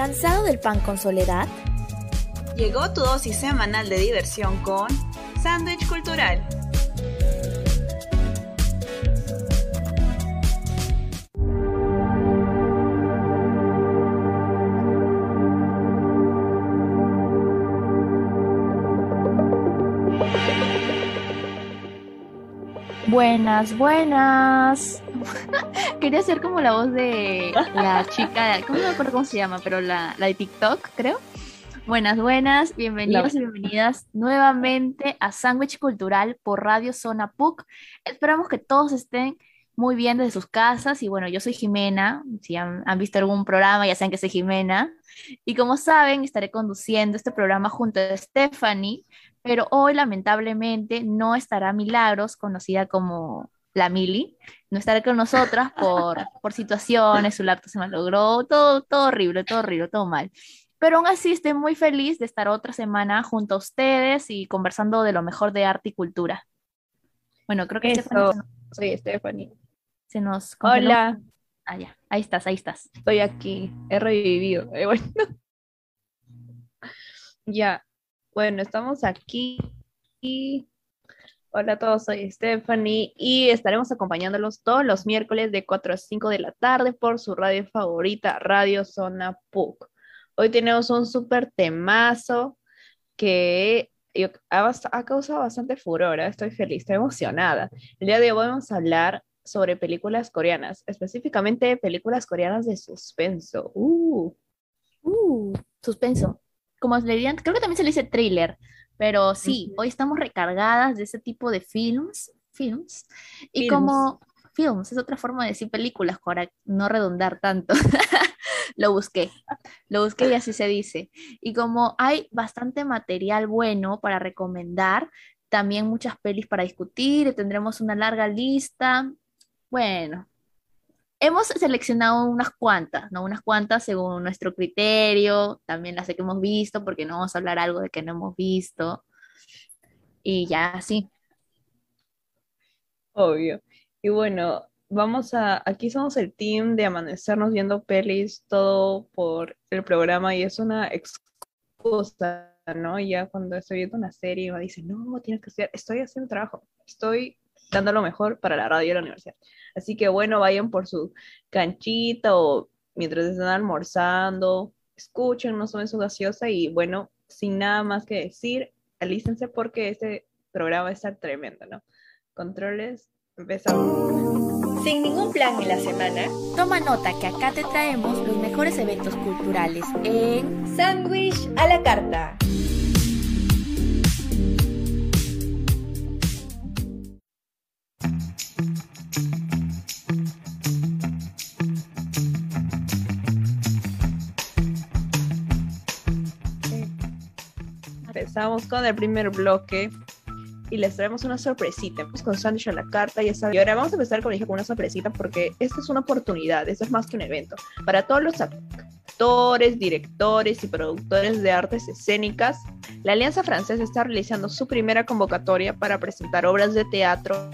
¿Cansado del pan con soledad? Llegó tu dosis semanal de diversión con Sándwich Cultural. Buenas, buenas. Quería ser como la voz de la chica, ¿cómo no me acuerdo cómo se llama? Pero la, la de TikTok, creo. Buenas, buenas, bienvenidos y bienvenidas nuevamente a Sándwich Cultural por Radio Zona PUC. Esperamos que todos estén muy bien desde sus casas y bueno, yo soy Jimena, si han, han visto algún programa ya saben que soy Jimena y como saben estaré conduciendo este programa junto a Stephanie, pero hoy lamentablemente no estará Milagros, conocida como la Mili, no estará con nosotras por, por situaciones, su laptop se malogró, todo, todo horrible, todo horrible, todo mal. Pero aún así estoy muy feliz de estar otra semana junto a ustedes y conversando de lo mejor de arte y cultura. Bueno, creo que Eso. Stephanie Soy Stephanie. se nos congeló. Hola, Ah, ya. Ahí estás, ahí estás. estoy aquí. He revivido. Eh, bueno. Ya. Bueno, estamos aquí. Y... Hola a todos, soy Stephanie y estaremos acompañándolos todos los miércoles de 4 a 5 de la tarde por su radio favorita, Radio Zona PUC. Hoy tenemos un súper temazo que ha causado bastante furor. ¿eh? Estoy feliz, estoy emocionada. El día de hoy vamos a hablar sobre películas coreanas, específicamente películas coreanas de suspenso. Uh, Uh, suspenso. Como le dirían, creo que también se le dice thriller, pero sí, hoy estamos recargadas de ese tipo de films, films, y Films. como films, es otra forma de decir películas para no redundar tanto. Lo busqué, lo busqué y así se dice. Y como hay bastante material bueno para recomendar, también muchas pelis para discutir, tendremos una larga lista. Bueno, hemos seleccionado unas cuantas, ¿no? Unas cuantas según nuestro criterio, también las que hemos visto, porque no vamos a hablar algo de que no hemos visto. Y ya, sí. obvio. Y bueno, vamos a, aquí somos el team de amanecernos viendo pelis, todo por el programa y es una excusa, ¿no? Ya cuando estoy viendo una serie me dicen, no, tienes que hacer, estoy haciendo trabajo, estoy dando lo mejor para la radio y la universidad. Así que bueno, vayan por su canchita o mientras están almorzando, escuchen, no tomen su gaseosa y bueno, sin nada más que decir, alístense porque este programa va a estar tremendo, ¿no? Controles, empezamos. Sin ningún plan en la semana, toma nota que acá te traemos los mejores eventos culturales en Sándwich a la carta. Empezamos con el primer bloque y les traemos una sorpresita. Vamos con Sándwich a la carta, ya saben. Y ahora vamos a empezar, dije, con una sorpresita porque esta es una oportunidad, esto es más que un evento. Para todos los actores, directores y productores de artes escénicas, la Alianza Francesa está realizando su primera convocatoria para presentar obras de teatro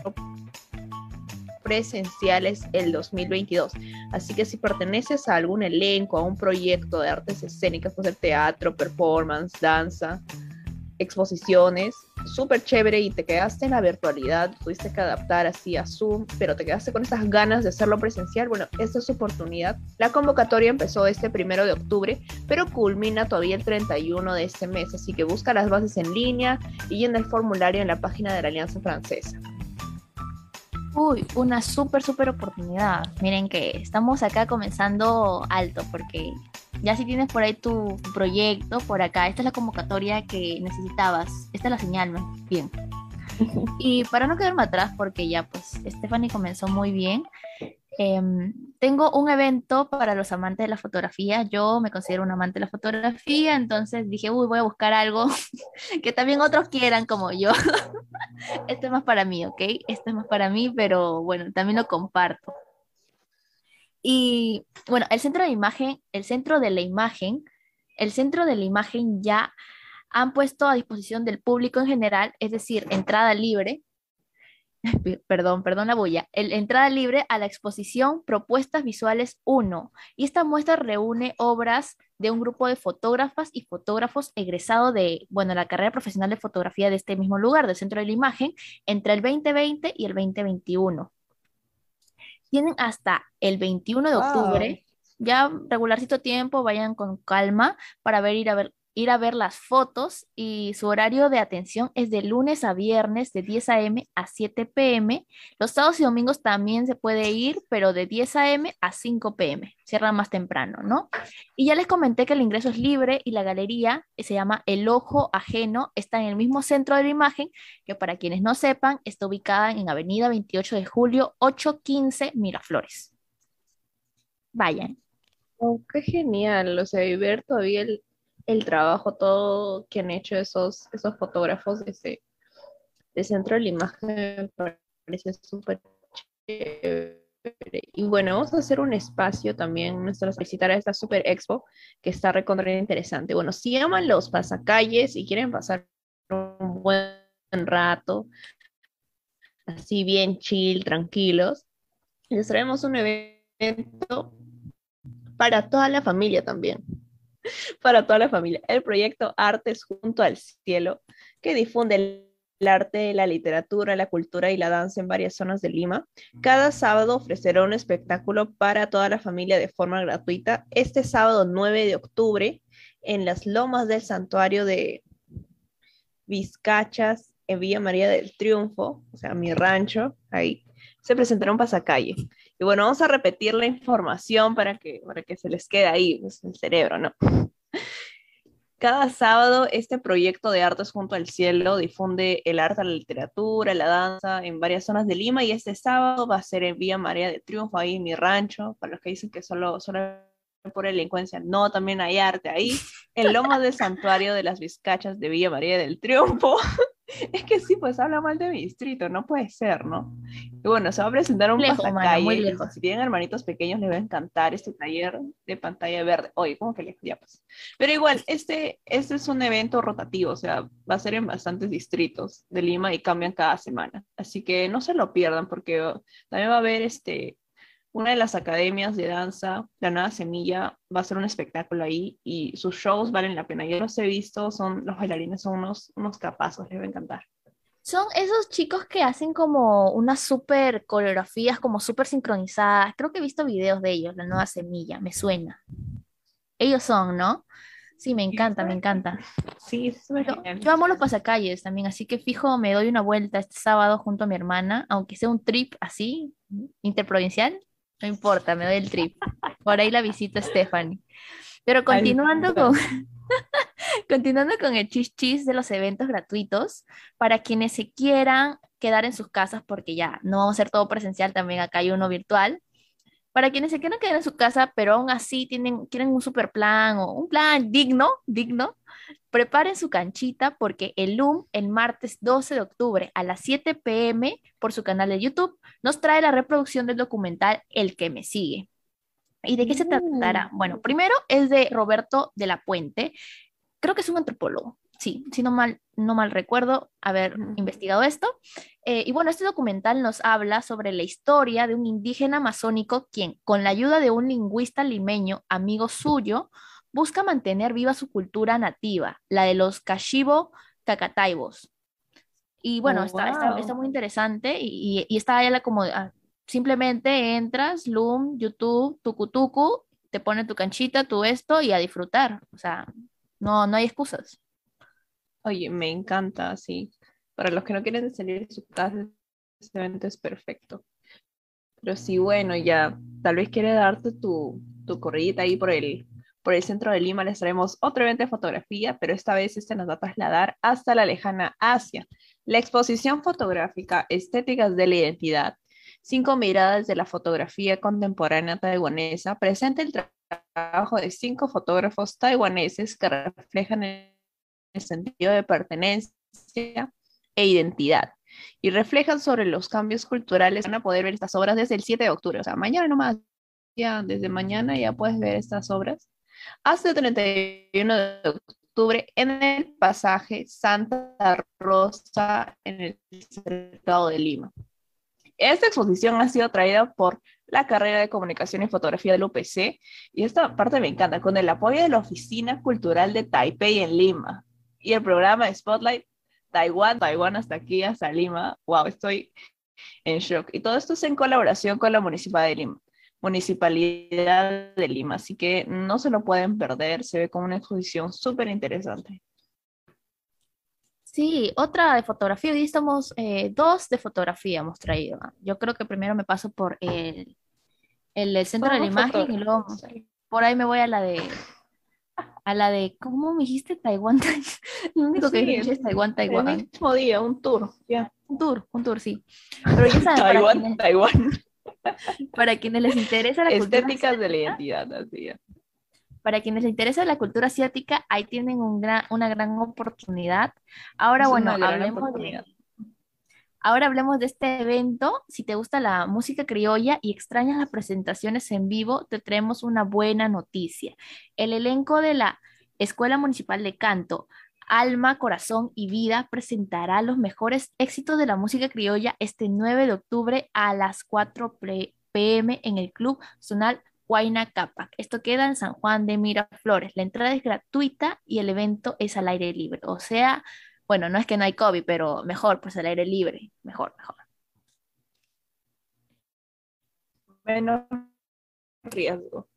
presenciales el 2022. Así que si perteneces a algún elenco, a un proyecto de artes escénicas, puede ser teatro, performance, danza, exposiciones, súper chévere y te quedaste en la virtualidad, tuviste que adaptar así a Zoom, pero te quedaste con esas ganas de hacerlo presencial, bueno, esta es su oportunidad. La convocatoria empezó este primero de octubre, pero culmina todavía el 31 de este mes, así que busca las bases en línea y en el formulario en la página de la Alianza Francesa. Uy, una súper, súper oportunidad. Miren que estamos acá comenzando alto, porque ya si tienes por ahí tu proyecto, por acá, esta es la convocatoria que necesitabas. Esta es la señal, ¿no? Bien. Y para no quedarme atrás, porque ya pues Stephanie comenzó muy bien, em, tengo un evento para los amantes de la fotografía. Yo me considero un amante de la fotografía, entonces dije, uy, voy a buscar algo que también otros quieran como yo. Esto es más para mí, ¿ok? Esto es más para mí, pero bueno, también lo comparto. Y bueno, el centro de imagen, el centro de la imagen, el centro de la imagen ya han puesto a disposición del público en general, es decir, entrada libre. perdón, perdón la bulla, el, entrada libre a la exposición Propuestas Visuales 1. Y esta muestra reúne obras de un grupo de fotógrafas y fotógrafos egresados de, bueno, la carrera profesional de fotografía de este mismo lugar, del Centro de la Imagen, entre el 2020 y el 2021. Tienen hasta el 21 de octubre, ya regularcito tiempo, vayan con calma para ver ir a ver ir a ver las fotos y su horario de atención es de lunes a viernes de 10 a.m. a 7 p.m. Los sábados y domingos también se puede ir, pero de 10 a.m. a 5 p.m. Cierra más temprano, ¿no? Y ya les comenté que el ingreso es libre y la galería se llama El Ojo Ajeno, está en el mismo centro de la imagen, que para quienes no sepan, está ubicada en Avenida 28 de Julio, 815 Miraflores. Vayan. Oh, qué genial, o sea, y ver todavía el, el trabajo todo que han hecho esos, esos fotógrafos de ese de centro de la imagen parece súper chévere. Y bueno, vamos a hacer un espacio también, nuestra visitar a esta Super Expo, que está recontra interesante. Bueno, si aman los pasacalles y quieren pasar un buen rato, así bien chill, tranquilos, les traemos un evento para toda la familia también para toda la familia. El proyecto Artes junto al cielo, que difunde el, arte, la literatura, la cultura y la danza en varias zonas de Lima. Cada sábado ofrecerá un espectáculo para toda la familia de forma gratuita. Este sábado 9 de octubre, en las lomas del santuario de Vizcachas, en Villa María del Triunfo, o sea, mi rancho, ahí, se presentará un pasacalle. Y bueno, vamos a repetir la información para que, para que se les quede ahí pues, el cerebro, ¿no? Cada sábado este proyecto de Artes junto al cielo difunde el arte, la literatura, la danza en varias zonas de Lima y este sábado va a ser en Vía María de Triunfo, ahí en mi rancho, para los que dicen que solo, solo por delincuencia, no, también hay arte ahí, en Lomas del Santuario de las Vizcachas de Villa María del Triunfo. Es que sí, pues habla mal de mi distrito, no puede ser, ¿no? Y bueno, se va a presentar un lejos, pasacalle. si tienen hermanitos pequeños, les va a encantar este taller de pantalla verde. Oye, ¿cómo que les ya pues? Pero igual, este, este es un evento rotativo, o sea, va a ser en bastantes distritos de Lima y cambian cada semana. Así que no se lo pierdan porque también va a haber este una de las academias de danza, la Nueva Semilla, va a ser un espectáculo ahí y sus shows valen la pena. Yo los he visto, son, los bailarines son unos, unos capazos, les va a encantar. Son esos chicos que hacen como unas super coreografías, como súper sincronizadas. Creo que he visto videos de ellos, la Nueva Semilla, me suena. Ellos son, ¿no? Sí, me encanta, me encanta. Sí, yo amo los pasacalles también, así que fijo, me doy una vuelta este sábado junto a mi hermana, aunque sea un trip así, interprovincial, no importa, me doy el trip. Por ahí la visita Stephanie. Pero continuando con, continuando con el chis chis de los eventos gratuitos, para quienes se quieran quedar en sus casas, porque ya no vamos a hacer todo presencial, también acá hay uno virtual. Para quienes se quieran quedar en su casa, pero aún así tienen, quieren un super plan o un plan digno, digno, Preparen su canchita porque el LUM, el martes 12 de octubre a las 7 pm por su canal de YouTube, nos trae la reproducción del documental El que me sigue. ¿Y de qué se tratará? Mm. Bueno, primero es de Roberto de la Puente, creo que es un antropólogo, sí, si no mal, no mal recuerdo haber investigado esto. Eh, y bueno, este documental nos habla sobre la historia de un indígena amazónico quien, con la ayuda de un lingüista limeño, amigo suyo, busca mantener viva su cultura nativa, la de los Kashibo Cacataibos. Y bueno, oh, está, está, muy interesante y, y, está ahí la como ah, simplemente entras, Loom, YouTube, Tucutucu, te pone tu canchita, tu esto y a disfrutar. O sea, no, no hay excusas. Oye, me encanta, sí. Para los que no quieren salir de su casa, este evento es perfecto. Pero sí, bueno, ya tal vez quiere darte tu, tu corridita ahí por el, por el centro de Lima les traemos otro evento de fotografía, pero esta vez este nos va a trasladar hasta la lejana Asia. La exposición fotográfica Estéticas de la Identidad, cinco miradas de la fotografía contemporánea taiwanesa, presenta el trabajo de cinco fotógrafos taiwaneses que reflejan el sentido de pertenencia e identidad y reflejan sobre los cambios culturales. Van a poder ver estas obras desde el 7 de octubre, o sea, mañana nomás, ya desde mañana ya puedes ver estas obras hasta el 31 de octubre en el pasaje Santa Rosa en el Cercado de Lima. esta exposición ha sido traída por la carrera de comunicación y fotografía del UPC y esta parte me encanta, con el apoyo de la Oficina Cultural de Taipei en Lima y el programa Spotlight Taiwán, Taiwán hasta aquí, hasta Lima. Wow, estoy en shock. Y todo esto es en colaboración con la Municipalidad de Lima. Municipalidad de Lima, así que no se lo pueden perder, se ve como una exposición súper interesante. Sí, otra de fotografía. Hoy estamos, eh, dos de fotografía hemos traído. Yo creo que primero me paso por el, el, centro de la imagen y luego por ahí me voy a la de, a la de, ¿cómo me dijiste? Taiwán. Lo único que dije es Taiwán, Taiwán. El mismo día, un tour, ya. Un tour, un tour, sí. Pero ya saben, Taiwán, Taiwán. Para quienes les interesa la Estéticas de la identidad, así ya. Para quienes les interesa la cultura asiática, ahí tienen un gran, una gran oportunidad. Ahora, bueno, hablemos de, ahora hablemos de este evento. Si te gusta la música criolla y extrañas las presentaciones en vivo, te traemos una buena noticia. El elenco de la Escuela Municipal de Canto, Alma, Corazón y Vida presentará los mejores éxitos de la música criolla este 9 de octubre a las 4 pm en el Club Zonal Huayna Capac. Esto queda en San Juan de Miraflores. La entrada es gratuita y el evento es al aire libre. O sea, bueno, no es que no hay COVID, pero mejor, pues al aire libre. Mejor, mejor. Menos riesgo.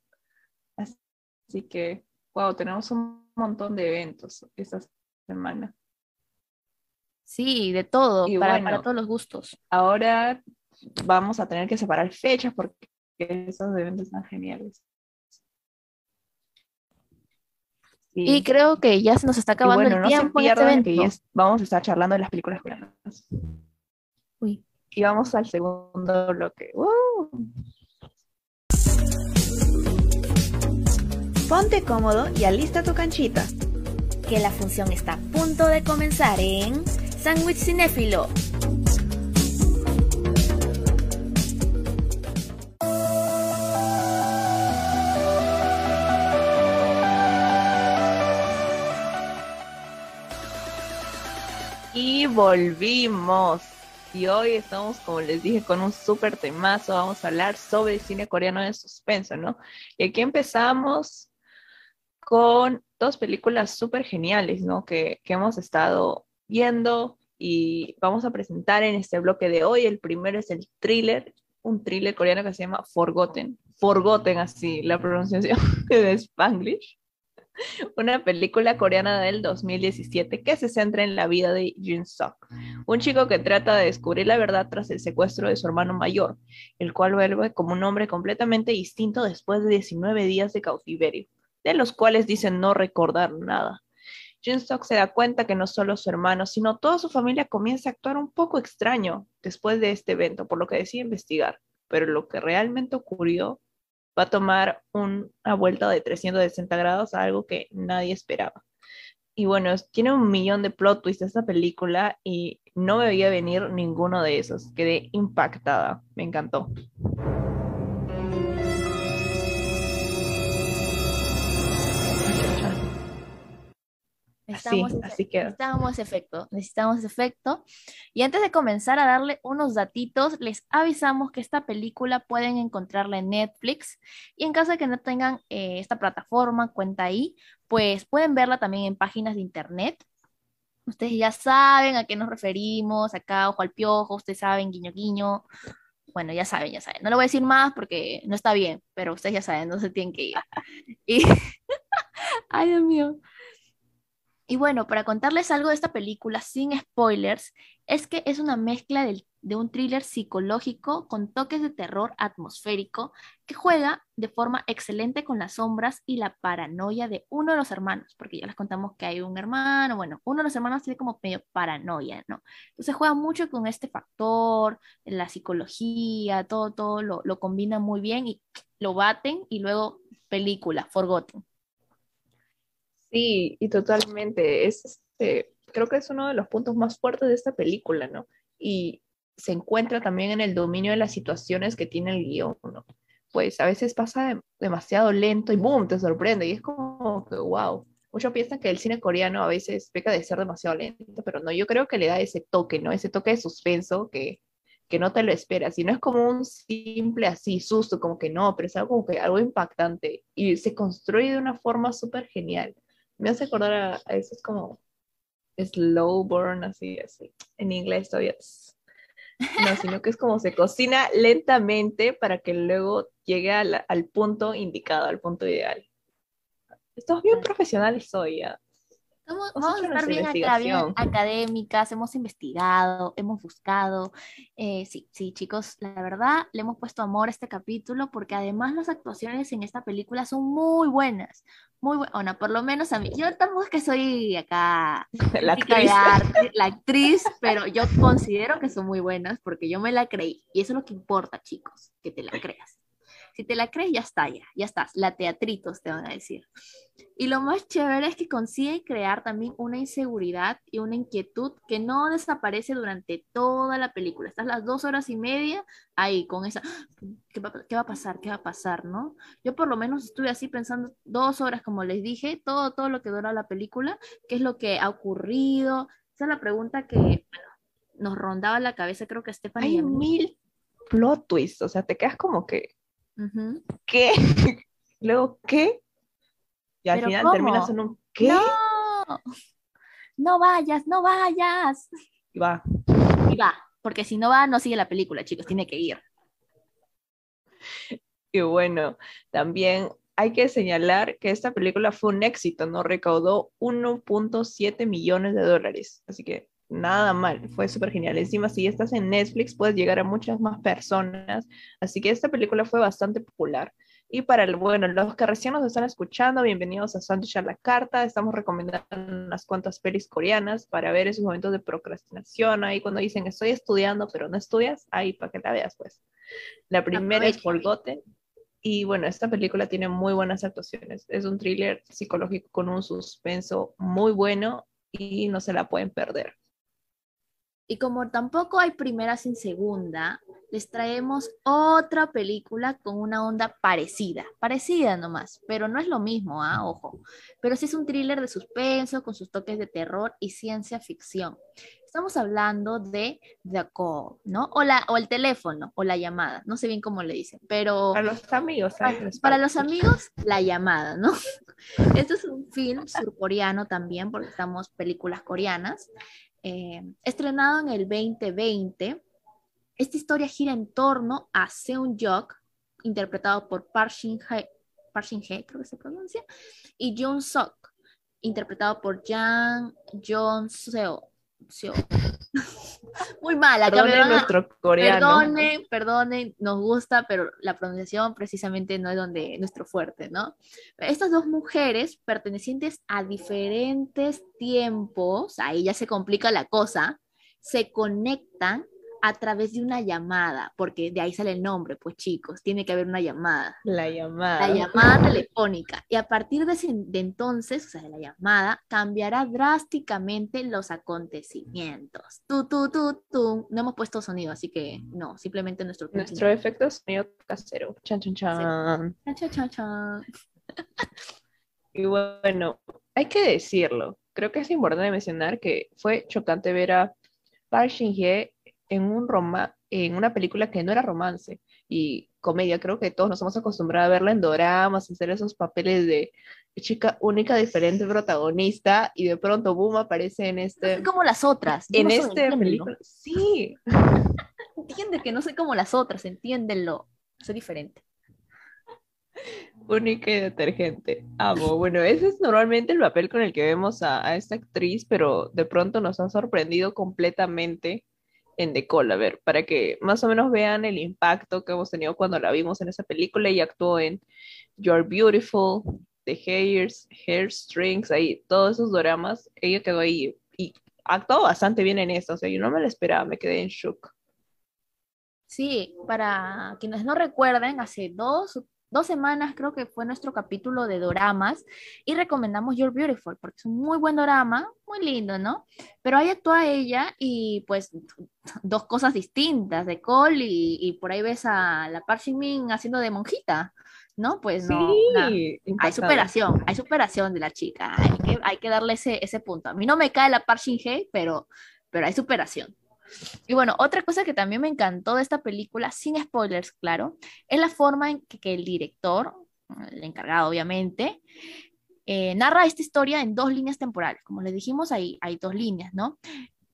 Así que, wow, tenemos un montón de eventos esta semana. Sí, de todo, para, para todos los gustos. Ahora vamos a tener que separar fechas porque esos eventos están geniales. Y creo que ya se nos está acabando el tiempo. este que vamos a estar charlando de las películas coreanas. Uy. Y vamos al segundo bloque. Ponte cómodo y alista tu canchita. Que la función está a punto de comenzar en Sandwich Cinéfilo. Y volvimos. Y hoy estamos, como les dije, con un súper temazo. Vamos a hablar sobre cine coreano de suspenso, ¿no? Y aquí empezamos con dos películas súper geniales, ¿no? Que, que hemos estado viendo y vamos a presentar en este bloque de hoy. El primero es el thriller, un thriller coreano que se llama Forgotten. Forgotten, así la pronunciación de Spanglish una película coreana del 2017 que se centra en la vida de Jin Sok, un chico que trata de descubrir la verdad tras el secuestro de su hermano mayor, el cual vuelve como un hombre completamente distinto después de 19 días de cautiverio, de los cuales dicen no recordar nada. Jin Sok se da cuenta que no solo su hermano, sino toda su familia comienza a actuar un poco extraño después de este evento, por lo que decide investigar. Pero lo que realmente ocurrió va a tomar una vuelta de 360 grados a algo que nadie esperaba. Y bueno, tiene un millón de plot twists esta película y no me veía venir ninguno de esos. Quedé impactada, me encantó. Así, que... Necesitamos efecto, necesitamos efecto. Y antes de comenzar a darle unos datitos, les avisamos que esta película pueden encontrarla en Netflix y en caso de que no tengan eh, esta plataforma, cuenta ahí, pues pueden verla también en páginas de internet. Ustedes ya saben a qué nos referimos, acá ojo al piojo, ustedes saben, guiño guiño. Bueno, ya saben, ya saben. No lo voy a decir más porque no está bien, pero ustedes ya saben, no se tienen que ir. Y... Ay, Dios mío. Y bueno, para contarles algo de esta película sin spoilers, es que es una mezcla de un thriller psicológico con toques de terror atmosférico que juega de forma excelente con las sombras y la paranoia de uno de los hermanos, porque ya les contamos que hay un hermano, bueno, uno de los hermanos tiene como medio paranoia, ¿no? Entonces juega mucho con este factor, la psicología, todo, todo lo, lo combina muy bien y lo baten y luego película, Forgotten. Sí, y totalmente. Es, este, creo que es uno de los puntos más fuertes de esta película, ¿no? Y se encuentra también en el dominio de las situaciones que tiene el guion, ¿no? Pues a veces pasa demasiado lento y ¡boom! te sorprende y es como que wow. Muchos piensan que el cine coreano a veces peca de ser demasiado lento, pero no, yo creo que le da ese toque, ¿no? Ese toque de suspenso que que no te lo esperas, y no es como un simple así susto, como que no, pero es algo como que algo impactante y se construye de una forma súper genial. Me hace acordar a, a esos como slow burn, así, así, en inglés todavía no, sino que es como se cocina lentamente para que luego llegue al, al punto indicado, al punto ideal. Estamos bien profesionales hoy Vamos, a estar bien acá, bien académicas, hemos investigado, hemos buscado. Eh, sí, sí, chicos, la verdad, le hemos puesto amor a este capítulo porque además las actuaciones en esta película son muy buenas, muy buenas, bueno, por lo menos a mí. Yo tampoco es que soy acá la actriz. la actriz, pero yo considero que son muy buenas porque yo me la creí y eso es lo que importa, chicos, que te la creas. Si te la crees, ya está, ya, ya estás. La teatritos te van a decir. Y lo más chévere es que consigue crear también una inseguridad y una inquietud que no desaparece durante toda la película. Estás las dos horas y media ahí con esa, ¿qué va, a pasar? ¿Qué va a pasar? ¿No? Yo por lo menos estuve así pensando dos horas, como les dije, todo, todo lo que dura la película, qué es lo que ha ocurrido. Esa es la pregunta que bueno, nos rondaba la cabeza, creo que Stephanie. Hay mil plot twists, o sea, te quedas como que ¿Qué? Luego, ¿qué? Y al final terminas en un ¿qué? No, no vayas, no vayas. Y va. Y va, porque si no va, no sigue la película, chicos, tiene que ir. Y bueno, también hay que señalar que esta película fue un éxito, ¿no? Recaudó 1.7 millones de dólares. Así que nada mal, fue súper genial. Encima, si estás en Netflix, puedes llegar a muchas más personas. Así que esta película fue bastante popular. Y para el, bueno, los que recién nos están escuchando, bienvenidos a Sándwich a la Carta. Estamos recomendando unas cuantas pelis coreanas para ver esos momentos de procrastinación. Ahí cuando dicen estoy estudiando, pero no estudias, ahí para que la veas, pues. La primera es Forgotten. Y bueno, esta película tiene muy buenas actuaciones. Es un thriller psicológico con un suspenso muy bueno y no se la pueden perder. Y como tampoco hay primera sin segunda, les traemos otra película con una onda parecida, parecida nomás, pero no es lo mismo, ¿ah? ojo. Pero sí es un thriller de suspenso con sus toques de terror y ciencia ficción. Estamos hablando de The Call, ¿no? O, la, o el teléfono, o la llamada, no sé bien cómo le dicen, pero... Para los amigos. Para, para los amigos, la llamada, ¿no? Este es un film surcoreano también, porque estamos películas coreanas. Eh, estrenado en el 2020. Esta historia gira en torno a Seung Jok, interpretado por Park Shin-hye, creo que se pronuncia, y Jung Sok, interpretado por Jang Jong Seo. Muy mala. Nuestro coreano. Perdone, perdone, nos gusta, pero la pronunciación precisamente no es donde nuestro fuerte, ¿no? Estas dos mujeres pertenecientes a diferentes tiempos, ahí ya se complica la cosa, se conectan a través de una llamada, porque de ahí sale el nombre, pues chicos, tiene que haber una llamada. La llamada. La llamada telefónica. Y a partir de, ese, de entonces, o sea, de la llamada, cambiará drásticamente los acontecimientos. Tú, tú, tú, tú. No hemos puesto sonido, así que no, simplemente nuestro... Nuestro efecto sonido casero. Chan, chan, chan. Chan, chan, chan, chan. y bueno, hay que decirlo. Creo que es importante mencionar que fue chocante ver a Park Shin-hye en, un roma en una película que no era romance y comedia. Creo que todos nos hemos acostumbrado a verla en doramas, hacer esos papeles de chica única, diferente protagonista y de pronto, boom, aparece en este... No como las otras. en este película. Sí. Entiende que no soy como las otras, entiéndenlo. Soy diferente. Única y detergente. Amo. Bueno, ese es normalmente el papel con el que vemos a, a esta actriz, pero de pronto nos ha sorprendido completamente en The Call, a ver, para que más o menos vean el impacto que hemos tenido cuando la vimos en esa película y actuó en You're Beautiful, The Hairs, Hairstrings, ahí, todos esos dramas, ella quedó ahí y actuó bastante bien en eso, o sea, yo no me lo esperaba, me quedé en shock. Sí, para quienes no recuerden, hace dos dos semanas creo que fue nuestro capítulo de doramas y recomendamos You're Beautiful porque es un muy buen dorama, muy lindo, ¿no? Pero ahí actúa ella y pues dos cosas distintas de Cole y, por ahí ves a la Park Min haciendo de monjita, ¿no? Pues no, hay superación, hay superación de la chica, hay que, hay que darle ese, ese punto. A mí no me cae la Park Shin pero, pero hay superación. Y bueno, otra cosa que también me encantó de esta película, sin spoilers, claro, es la forma en que, el director, el encargado obviamente, eh, narra esta historia en dos líneas temporales. Como les dijimos, hay, hay dos líneas, ¿no?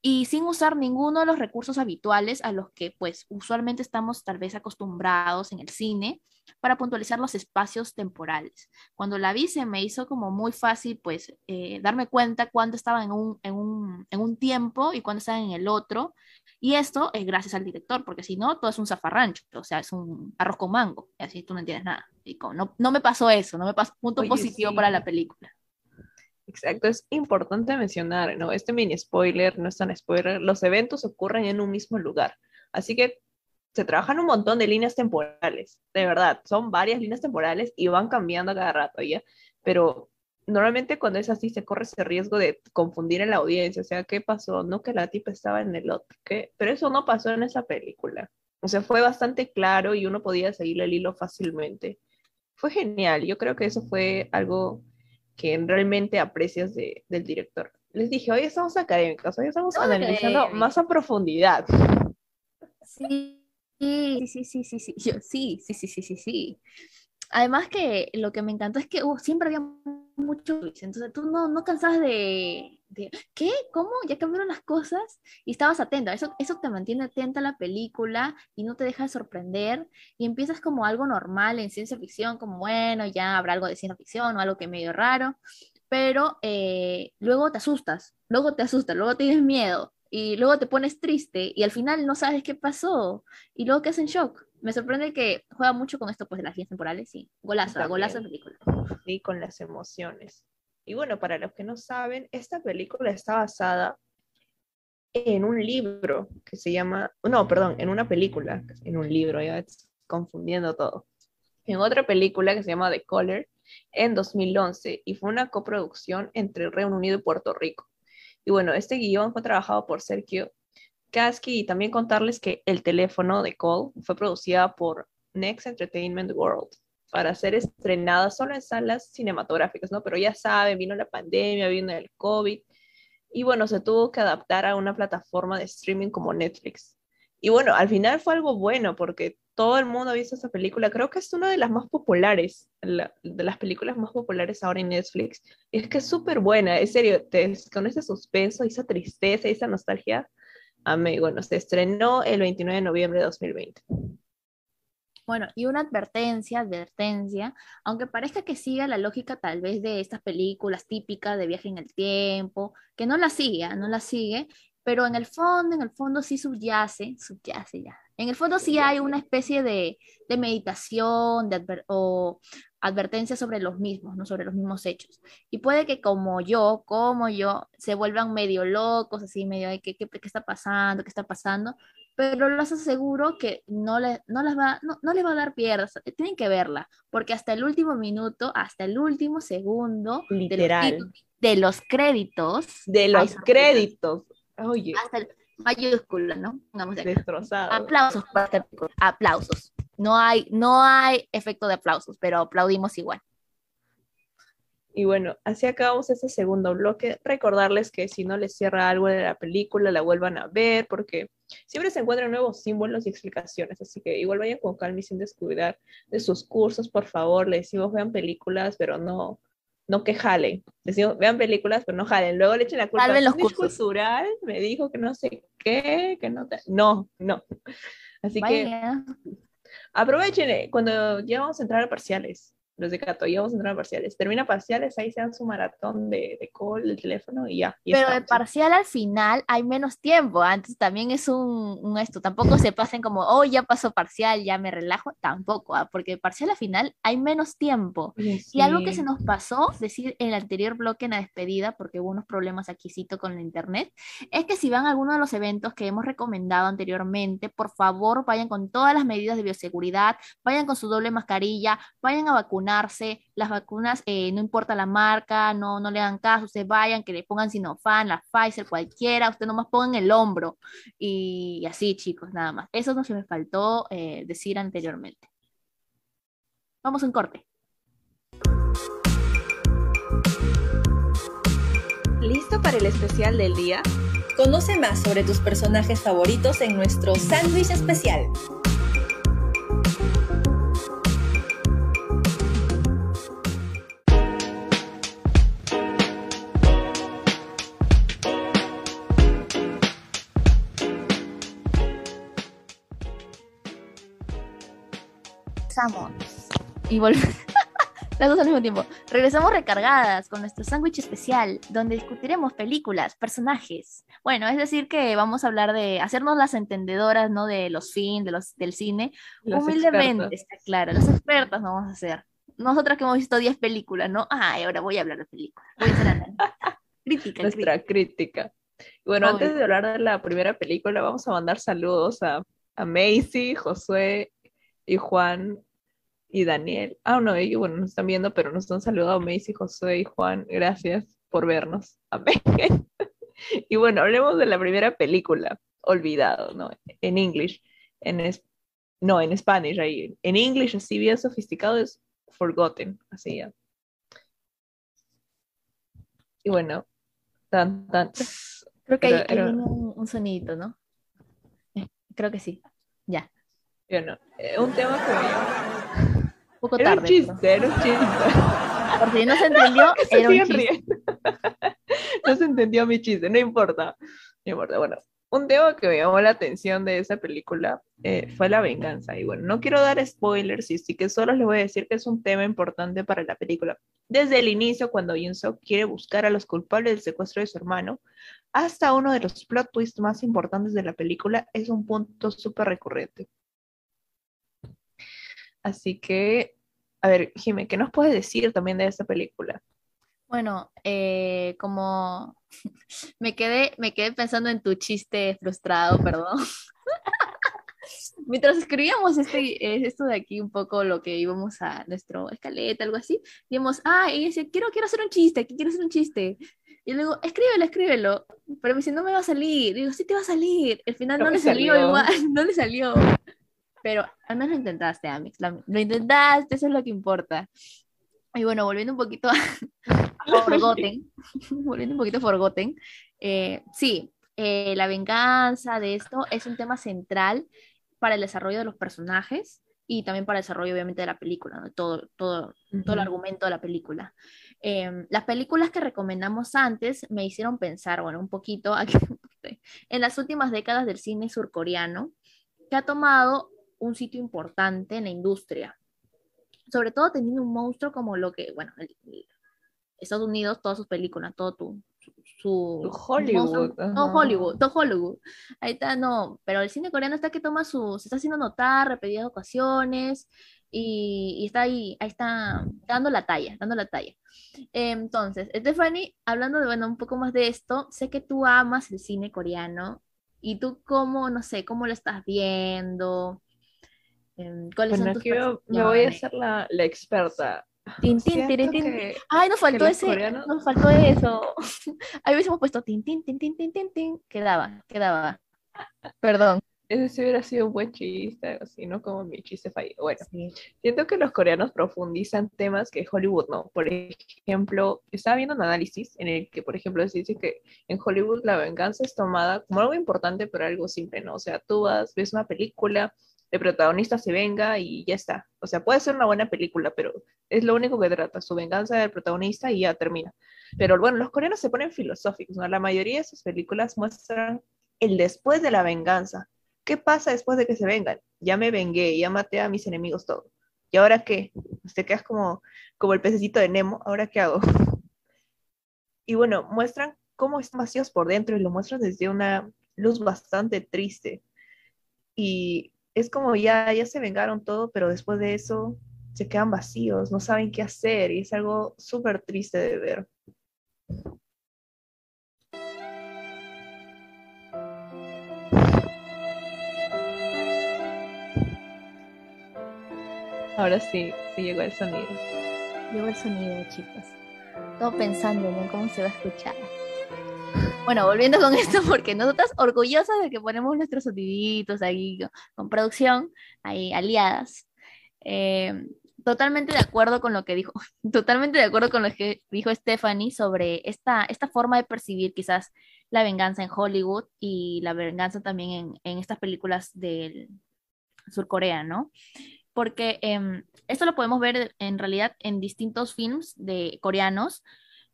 y sin usar ninguno de los recursos habituales a los que pues usualmente estamos tal vez acostumbrados en el cine para puntualizar los espacios temporales. Cuando la vi se me hizo como muy fácil pues eh, darme cuenta cuándo estaba en un, en, un, en un, tiempo y cuándo estaba en el otro. Y esto es gracias al director, porque si no, todo es un zafarrancho, o sea, es un arroz con mango, y así tú no entiendes nada. Y no, no me pasó eso, no me pasó punto positivo para la película. Exacto, es importante mencionar, ¿no? Este mini spoiler no es tan spoiler, los eventos ocurren en un mismo lugar, así que se trabajan un montón de líneas temporales, de verdad, son varias líneas temporales y van cambiando cada rato, ¿ya? Pero normalmente cuando es así se corre ese riesgo de confundir en la audiencia, o sea, ¿qué pasó? No que la tipa estaba en el otro, ¿qué? Pero eso no pasó en esa película. O sea, fue bastante claro y uno podía seguir el hilo fácilmente. Fue genial, yo creo que eso fue algo que realmente aprecias de, del director. Les dije, hoy estamos académicos, hoy estamos analizando más a profundidad. Sí, Sí, sí, sí, sí, sí. Yo, sí, sí, sí, sí, sí, sí. Además que lo que me encantó es que uh, siempre había mucho entonces tú no, no cansabas de, ¿qué? ¿Cómo? Ya cambiaron las cosas y estabas atenta, eso, eso te mantiene atenta a la película y no te deja de sorprender y empiezas como algo normal en ciencia ficción, como bueno, ya habrá algo de ciencia ficción o algo que medio raro, pero eh, luego te asustas, luego te asustas, luego tienes miedo y luego te pones triste y al final no sabes qué pasó y luego quedas en shock me sorprende que juega mucho con esto pues de las líneas temporales, sí. Golazo, golazo de película. Sí, con las emociones. Y bueno, para los que no saben, esta película está basada en un libro que se llama, no, perdón, en una película, en un libro, ya confundiendo todo. En otra película que se llama The Color en 2011 y fue una coproducción entre el Reino Unido y Puerto Rico. Y bueno, este guion fue trabajado por Sergio Kasky y también contarles que el teléfono de Cole fue producida por Next Entertainment World para ser estrenada solo en salas cinematográficas, ¿no? Pero ya saben, vino la pandemia, vino el COVID y bueno, se tuvo que adaptar a una plataforma de streaming como Netflix. Y bueno, al final fue algo bueno porque todo el mundo ha visto esa película. Creo que es una de las más populares, de las películas más populares ahora en Netflix. Es que es súper buena, es serio, te, con ese suspenso, esa tristeza, esa nostalgia, Amé. Bueno, se estrenó el 29 de noviembre de 2020. Bueno, y una advertencia, advertencia, aunque parezca que siga la lógica tal vez de estas películas típicas de viaje en el tiempo, que no la sigue, no la sigue, pero en el fondo, en el fondo sí subyace, subyace ya. En el fondo sí hay una especie de, meditación de o advertencia sobre los mismos, no sobre los mismos hechos. Y puede que como yo, como yo, se vuelvan medio locos, así medio de qué, qué, está pasando, qué está pasando, pero les aseguro que no, le, no, les va, no, les va a dar pierdas, tienen que verla, porque hasta el último minuto, hasta el último segundo Literal. De, los, créditos. De los créditos. Oye. Hasta el mayúscula, ¿no? Vamos Destrozado. Aplausos Aplausos. No hay, no hay efecto de aplausos, pero aplaudimos igual. Y bueno, así acabamos este segundo bloque. Recordarles que si no les cierra algo de la película, la vuelvan a ver, porque siempre se encuentran nuevos símbolos y explicaciones. Así que igual vayan con calma y sin descuidar de sus cursos, por favor. Les decimos vean películas, pero no, no que jalen. Vean películas, pero no jalen. Luego le echen la culpa. los cursos. cultural me dijo que no sé qué, que no No, no. Así que aprovechen eh, cuando ya vamos a entrar a parciales los de Cato, ya vamos a entrar a parciales. Termina parciales, ahí se dan su maratón de, de call, del teléfono y ya. Pero de parcial al final hay menos tiempo, antes también es un, un, esto, tampoco se pasen como, oh, ya pasó parcial, ya me relajo, tampoco, ¿ah? porque parcial al final hay menos tiempo. Y algo que se nos pasó, decir en el anterior bloque en la despedida, porque hubo unos problemas aquí con la internet, es que si van a alguno de los eventos que hemos recomendado anteriormente, por favor vayan con todas las medidas de bioseguridad, vayan con su doble mascarilla, vayan a vacunar las vacunas, eh, no importa la marca, no, no le dan caso, ustedes vayan, que le pongan Sinopharm, la Pfizer, cualquiera, usted nomás pongan el hombro y así, chicos, nada más. Eso no se me faltó eh, decir anteriormente. Vamos en corte. ¿Listo para el especial del día? Conoce más sobre tus personajes favoritos en nuestro sándwich especial. Y volvemos. Las dos al mismo tiempo. Regresamos recargadas con nuestro sándwich especial, donde discutiremos películas, personajes. Bueno, es decir que vamos a hablar de hacernos las entendedoras, ¿no? De los fin, de los, del cine. Humildemente, está claro. Las expertas vamos a hacer. Nosotras que hemos visto 10 películas, ¿no? Ay, ahora voy a hablar de películas. Voy a hacer crítica. Nuestra crítica. Bueno, antes de hablar de la primera película, vamos a mandar saludos a, a Macy, Josué y Juan y Daniel. Ah, no, ellos, bueno, nos están viendo, pero nos han saludado Macy, José y Juan. Gracias por vernos. Amén. y bueno, hablemos de la primera película, Olvidado, ¿no? En English. En no, en Spanish, ahí. En English, así bien sofisticado, es Forgotten, así ya. Y bueno, tan, tan. Creo que hay, un, un sonidito, ¿no? Eh, creo que sí. Ya. Yo no. Eh, un tema que poco tarde. un chiste, era un chiste. Porque si no se entendió, era un chiste. no se entendió mi chiste, no importa. No importa, bueno. Un tema que me llamó la atención de esa película eh, fue la venganza. Y bueno, no quiero dar spoilers, y sí que solo les voy a decir que es un tema importante para la película. Desde el inicio, cuando Yunso quiere buscar a los culpables del secuestro de su hermano, hasta uno de los plot twists más importantes de la película, es un punto súper recurrente. Así que a ver, Jimé, ¿qué nos puedes decir también de esta película? Bueno, eh, como me quedé, me quedé pensando en tu chiste frustrado, perdón. Mientras escribíamos este, esto de aquí, un poco lo que íbamos a nuestro escaleta, algo así, dijimos, ah, y dice, quiero, quiero hacer un chiste, quiero hacer un chiste. Y luego, escríbelo, escríbelo. Pero me dice, no me va a salir. digo, sí te va a salir. Al final no, le salió igual, no le salió pero al menos lo intentaste, Amix. Lo, intentaste, eso es lo que importa. Y bueno, volviendo un poquito a, Forgotten, volviendo un poquito a Forgotten, eh, sí, eh, la venganza de esto es un tema central para el desarrollo de los personajes y también para el desarrollo, obviamente, de la película, todo, todo, todo el argumento de la película. Em, las películas que recomendamos antes me hicieron pensar, bueno, un poquito aquí, en las últimas décadas del cine surcoreano, que ha tomado un sitio importante en la industria. Sobre todo teniendo un monstruo como lo que, bueno, Estados Unidos, todas sus películas, todo tu, su, Hollywood. todo Hollywood, todo Hollywood. Ahí está, no, pero el cine coreano está que toma su, se está haciendo notar repetidas ocasiones y, y está ahí, ahí está dando la talla, dando la talla. Entonces, Stephanie, hablando de, bueno, un poco más de esto, sé que tú amas el cine coreano y tú cómo, no sé, cómo lo estás viendo, Em, ¿Cuáles son tus me voy a ser la, la experta. Tin, tin, tin, tin. Ay, nos faltó ese, nos faltó eso. Ahí hubiésemos puesto tin, tin, tin, tin, tin, tin, tin. Quedaba, quedaba. Perdón. Ese sí hubiera sido un buen chiste, así, no como mi chiste fallido. Bueno, siento que los coreanos profundizan temas que Hollywood no. Por ejemplo, estaba viendo un análisis en el que, por ejemplo, se dice que en Hollywood la venganza es tomada como algo importante, pero algo simple, ¿no? O sea, tú vas, ves una película, el protagonista se venga y ya está. O sea, puede ser una buena película, pero es lo único que trata, su venganza del protagonista y ya termina. Pero bueno, los coreanos se ponen filosóficos, ¿no? La mayoría de sus películas muestran el después de la venganza. ¿Qué pasa después de que se vengan? Ya me vengué, ya maté a mis enemigos todo. ¿Y ahora qué? Te quedas como, como el pececito de Nemo, ¿ahora qué hago? Y bueno, muestran cómo están vacíos por dentro y lo muestran desde una luz bastante triste. Y es como ya, ya se vengaron todo, pero después de eso se quedan vacíos, no saben qué hacer y es algo súper triste de ver. Ahora sí, sí llegó el sonido. Llegó el sonido, chicos. Todo pensando en cómo se va a escuchar. Bueno, volviendo con esto, porque nosotras orgullosas de que ponemos nuestros soniditos ahí con, producción, ahí aliadas. Eh, totalmente de acuerdo con lo que dijo, totalmente de acuerdo con lo que dijo Stephanie sobre esta, esta forma de percibir quizás la venganza en Hollywood y la venganza también en, en estas películas del Surcorea, ¿no? Porque eh, esto lo podemos ver en realidad en distintos films de coreanos.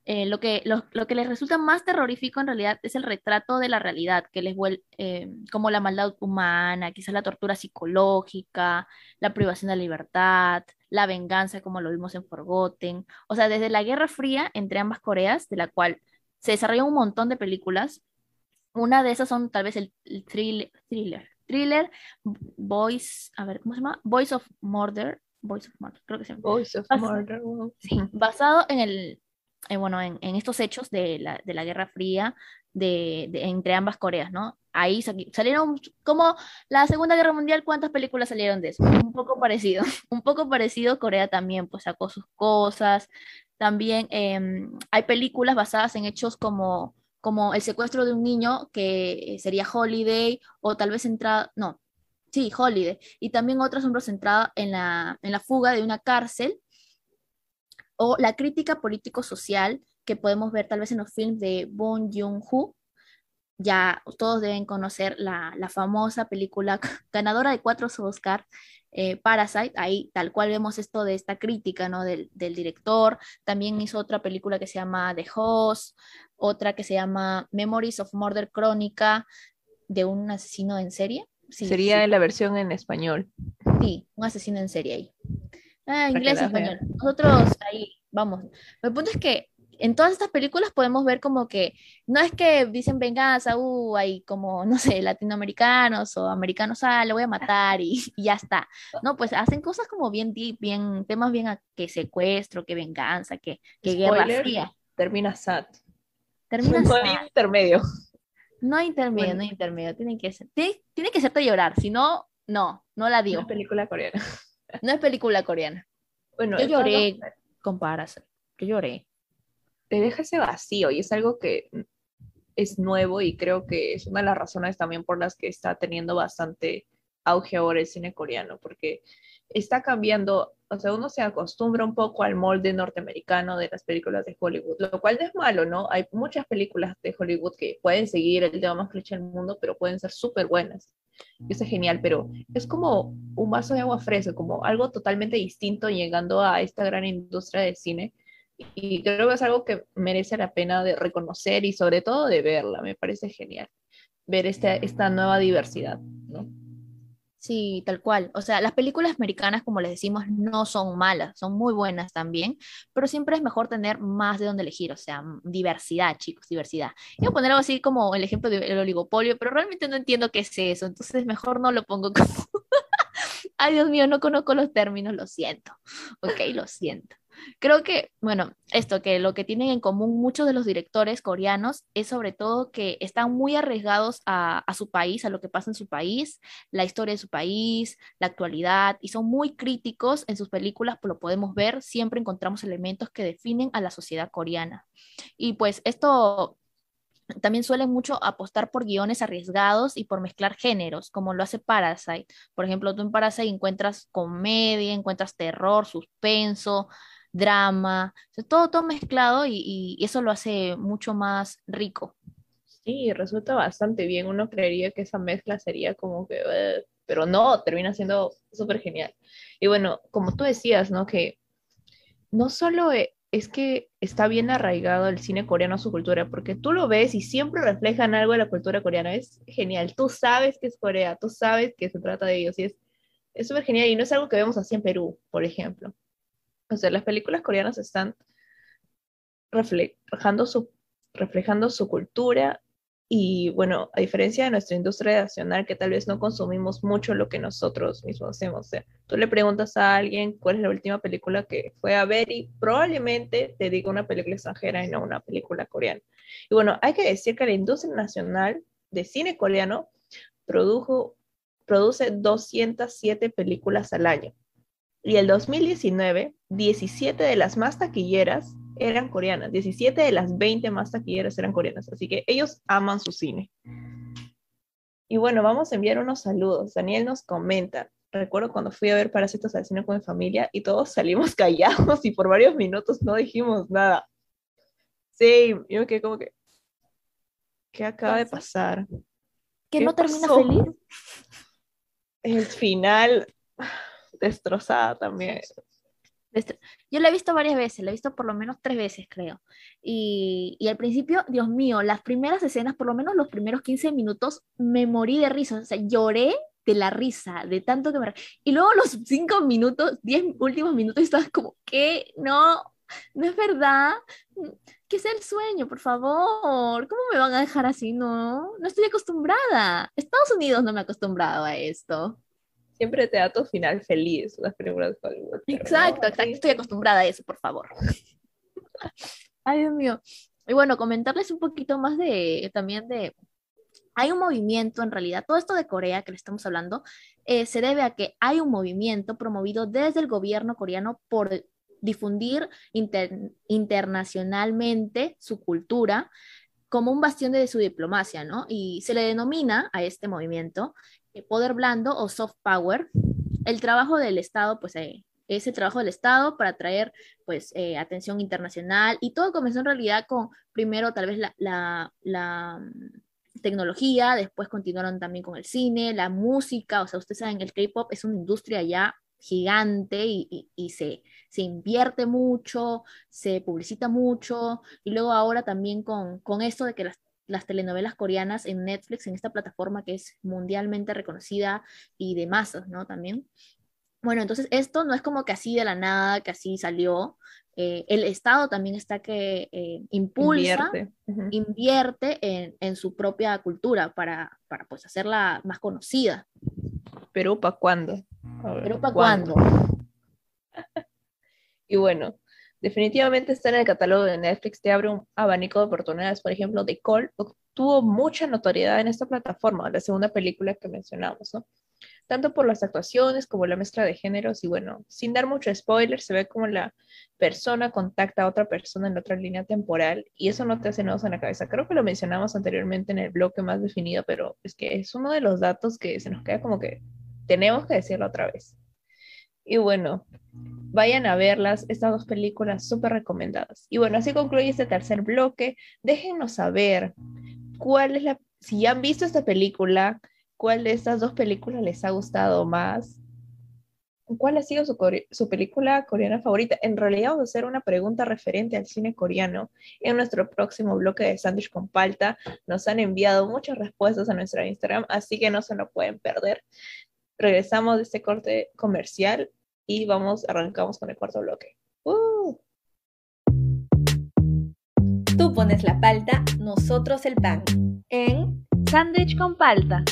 Eh, lo, que, lo, lo, que les resulta más terrorífico en realidad es el retrato de la realidad, que les vuelve eh, como la maldad humana, quizás la tortura psicológica, la privación de la libertad, la venganza, como lo vimos en Forgotten. O sea, desde la Guerra Fría entre ambas Coreas, de la cual se desarrollan un montón de películas. Una de esas son tal vez el, el thriller, thriller, thriller, Voice, a ver, ¿cómo se llama? Voice of Murder, Voice of Murder, creo que se llama. Voice of Bas Murder. Sí, basado en el, eh, bueno, en, estos hechos de la, de la Guerra Fría de, de, entre ambas Coreas, ¿no? Ahí salieron como la Segunda Guerra Mundial, ¿cuántas películas salieron de eso? Un poco parecido, un poco parecido, Corea también pues sacó sus cosas, también eh, hay películas basadas en hechos como como el secuestro de un niño, que sería Holiday, o tal vez centrada, no, sí, Holiday, y también otra sombra centrada en la, en la fuga de una cárcel, o la crítica político-social que podemos ver tal vez en los films de Bong Joon-ho, ya todos deben conocer la, la, famosa película ganadora de cuatro Oscars, eh, Parasite, ahí tal cual vemos esto de esta crítica ¿no? del, del, director, también hizo otra película que se llama The Host, otra que se llama Memories of Murder Crónica, de un asesino en serie. Sí, Sería sí. la versión en español. Sí, un asesino en serie ahí. Ah, inglés y español. Nosotros ahí, vamos. El punto es que en todas estas películas podemos ver como que no es que dicen venganza, uh, hay como, no sé, latinoamericanos o americanos, ah, lo voy a matar y, y, ya está. No, pues hacen cosas como bien deep, bien, temas bien a que secuestro, que venganza, que, que guerra fría. Termina sad. Termina no sad. hay intermedio. No hay intermedio, bueno. no hay intermedio. Tiene que, ser, tiene, tiene que hacerte llorar, si no, no, no la digo. No es película coreana. No es película coreana. Bueno, yo lloré no... con Parasite. Yo lloré te deja ese vacío y es algo que es nuevo y creo que es una de las razones también por las que está teniendo bastante auge ahora el cine coreano, porque está cambiando, o sea, uno se acostumbra un poco al molde norteamericano de las películas de Hollywood, lo cual no es malo, ¿no? Hay muchas películas de Hollywood que pueden seguir el tema más cliché del mundo, pero pueden ser súper buenas. Y eso es genial, pero es como un vaso de agua fresca, como algo totalmente distinto llegando a esta gran industria del cine y creo que es algo que merece la pena de reconocer y sobre todo de verla, me parece genial, ver esta, esta nueva diversidad, ¿no? Sí, tal cual. O sea, las películas americanas, como les decimos, no son malas, son muy buenas también, pero siempre es mejor tener más de donde elegir, o sea, diversidad, chicos, diversidad. Voy a poner algo así como el ejemplo del oligopolio, pero realmente no entiendo qué es eso, entonces mejor no lo pongo como... Ay, Dios mío, no conozco los términos, lo siento. Ok, lo siento. Creo que, bueno, esto, que lo que tienen en común muchos de los directores coreanos es sobre todo que están muy arriesgados a, a, su país, a lo que pasa en su país, la historia de su país, la actualidad, y son muy críticos en sus películas, pues lo podemos ver, siempre encontramos elementos que definen a la sociedad coreana. Y pues esto también suelen mucho apostar por guiones arriesgados y por mezclar géneros, como lo hace Parasite. Por ejemplo, tú en Parasite encuentras comedia, encuentras terror, suspenso, drama, todo, todo mezclado y, eso lo hace mucho más rico. Sí, resulta bastante bien. Uno creería que esa mezcla sería como que, pero no, termina siendo súper genial. Y bueno, como tú decías, ¿no? Que no solo es que está bien arraigado el cine coreano a su cultura, porque tú lo ves y siempre reflejan algo de la cultura coreana. Es genial. Tú sabes que es Corea, tú sabes que se trata de ellos y es súper genial. Y no es algo que vemos así en Perú, por ejemplo. O sea, las películas coreanas están reflejando su, reflejando su cultura y bueno, a diferencia de nuestra industria nacional, que tal vez no consumimos mucho lo que nosotros mismos hacemos. O sea, tú le preguntas a alguien cuál es la última película que fue a ver y probablemente te diga una película extranjera y no una película coreana. Y bueno, hay que decir que la industria nacional de cine coreano produjo, produce 207 películas al año. Y el 2019, 17 de las más taquilleras eran coreanas, 17 de las 20 más taquilleras eran coreanas, así que ellos aman su cine. Y bueno, vamos a enviar unos saludos. Daniel nos comenta, recuerdo cuando fui a ver Parásitos al cine con mi familia y todos salimos callados y por varios minutos no dijimos nada. Sí, yo me quedé como que... ¿Qué acaba de pasar? ¿Que no termina feliz? El final destrozada también. Yo la he visto varias veces, la he visto por lo menos tres veces, creo. Y, y, al principio, Dios mío, las primeras escenas, por lo menos los primeros 15 minutos, me morí de risa. O sea, lloré de la risa, de tanto que me... Y luego los cinco minutos, diez últimos minutos, estaba como, ¿qué? No, no es verdad. ¿Qué es el sueño, por favor? ¿Cómo me van a dejar así? No, no estoy acostumbrada. Estados Unidos no me ha acostumbrado a esto siempre te da tu final feliz las películas de Hollywood. Exacto, exacto. Estoy acostumbrada a eso, por favor. Ay, Dios mío. Y bueno, comentarles un poquito más de también de. Hay un movimiento, en realidad, todo esto de Corea que le estamos hablando, eh, se debe a que hay un movimiento promovido desde el gobierno coreano por difundir internacionalmente su cultura como un bastión de su diplomacia, ¿no? Y se le denomina a este movimiento poder blando o soft power. El trabajo del Estado, pues eh, es el trabajo del Estado para traer pues eh, atención internacional y todo comenzó en realidad con primero tal vez la, la, mm, tecnología, después continuaron también con el cine, la música, o sea, ustedes saben, el K-Pop es una industria ya gigante y, y, se, se, invierte mucho, se publicita mucho y luego ahora también con, con esto de que las las telenovelas coreanas en Netflix, en esta plataforma que es mundialmente reconocida y de masas, ¿no? También. Bueno, entonces esto no es como que así de la nada, que así salió. Eh, el Estado también está que eh, impulsa, invierte, en, en, su propia cultura para, para pues hacerla más conocida. Pero ¿para cuándo? Pero ¿para cuándo? y bueno, definitivamente está en el catálogo de Netflix, te abre un abanico de oportunidades. Por ejemplo, The Call tuvo mucha notoriedad en esta plataforma, la segunda película que mencionamos, ¿no? Tanto por las actuaciones como la mezcla de géneros y bueno, sin dar mucho spoiler, se ve como la persona contacta a otra persona en otra línea temporal y eso no te hace nudos en la cabeza. Creo que lo mencionamos anteriormente en el bloque más definido, pero es que es uno de los datos que se nos queda como que tenemos que decirlo otra vez. Y bueno, vayan a verlas, estas dos películas súper recomendadas. Y bueno, así concluye este tercer bloque. Déjenos saber cuál es la, si han visto esta película, cuál de estas dos películas les ha gustado más. ¿Cuál ha sido su, su, película coreana favorita? En realidad vamos a hacer una pregunta referente al cine coreano en nuestro próximo bloque de Sandwich con Palta. Nos han enviado muchas respuestas a nuestra Instagram, así que no se lo pueden perder. Regresamos de este corte comercial y vamos, arrancamos con el cuarto bloque. ¡Uh! Tú pones la palta, nosotros el pan. En Sándwich con palta.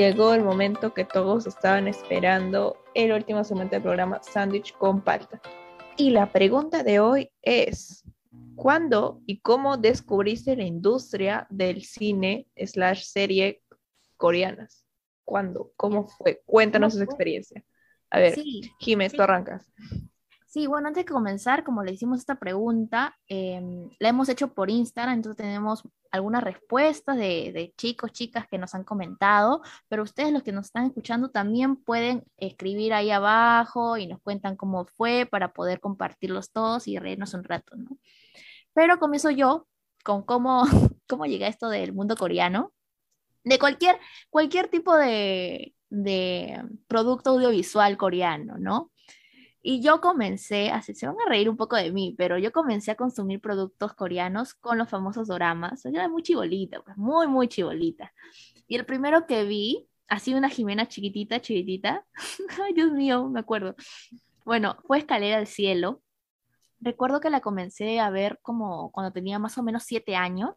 Llegó el momento que todos estaban esperando, el último segmento del programa Sandwich con Palta. Y la pregunta de hoy es, ¿cuándo y cómo descubriste la industria del cine slash serie coreanas? ¿Cuándo? ¿Cómo fue? Cuéntanos esa experiencia. A ver, Jiménez, tú arrancas. Sí, bueno, antes de comenzar, como le hicimos esta pregunta, em, la hemos hecho por Instagram, entonces tenemos algunas respuestas de, chicos, chicas que nos han comentado, pero ustedes los que nos están escuchando también pueden escribir ahí abajo y nos cuentan cómo fue para poder compartirlos todos y reírnos un rato, ¿no? Pero comienzo yo con cómo, cómo llegué esto del mundo coreano, de cualquier, cualquier tipo de producto audiovisual coreano, ¿no? Y yo comencé, así se van a reír un poco de mí, pero yo comencé a consumir productos coreanos con los famosos doramas. Yo era muy chibolita, pues muy, muy chibolita. Y el primero que vi, así una Jimena chiquitita, chiquitita. Ay, Dios mío, me acuerdo. Bueno, fue Escalera al Cielo. Recuerdo que la comencé a ver como cuando tenía más o menos siete años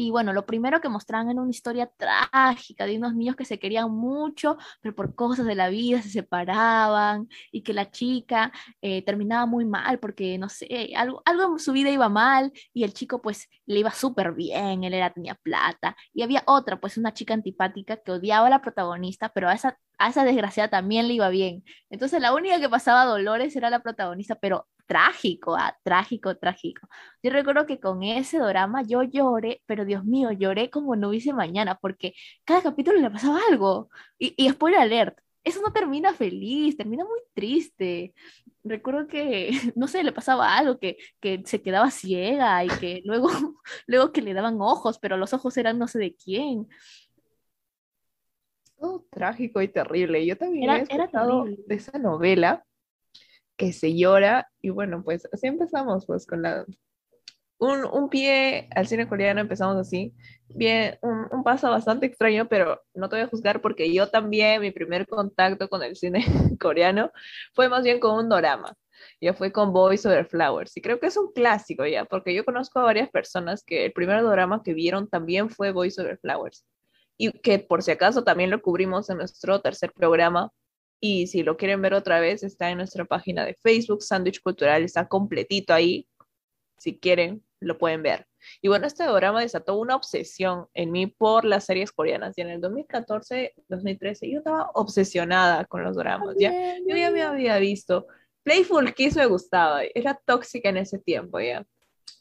y bueno, lo primero que mostraban era una historia trágica de unos niños que se querían mucho, pero por cosas de la vida se separaban y que la chica eh, terminaba muy mal porque, no sé, algo, algo en su vida iba mal y el chico pues le iba súper bien, él era, tenía plata. Y había otra, pues una chica antipática que odiaba a la protagonista, pero a esa, a esa desgraciada también le iba bien. Entonces la única que pasaba dolores era la protagonista, pero trágico, ah, trágico, trágico. Yo recuerdo que con ese drama yo lloré, pero Dios mío, lloré como no hubiese mañana, porque cada capítulo le pasaba algo. Y, y spoiler alert, eso no termina feliz, termina muy triste. Recuerdo que, no sé, le pasaba algo, que, que se quedaba ciega y que luego, luego que le daban ojos, pero los ojos eran no sé de quién. Todo trágico y terrible. Yo también he escuchado de esa novela que se llora y bueno, pues así empezamos pues con la... Un, un pie al cine coreano empezamos así, bien, un, un, paso bastante extraño, pero no te voy a juzgar porque yo también, mi primer contacto con el cine coreano fue más bien con un drama. Ya fue con Boys Over Flowers. Y creo que es un clásico ya, porque yo conozco a varias personas que el primer drama que vieron también fue Boys Over Flowers y que por si acaso también lo cubrimos en nuestro tercer programa. Y si lo quieren ver otra vez, está en nuestra página de Facebook, Sandwich Cultural, está completito ahí. Si quieren, lo pueden ver. Y bueno, este programa desató una obsesión en mí por las series coreanas. Y en el 2014, 2013, yo estaba obsesionada con los dramas. ¿ya? Yo ya me había visto. Playful Kiss me gustaba. Era tóxica en ese tiempo, ¿ya?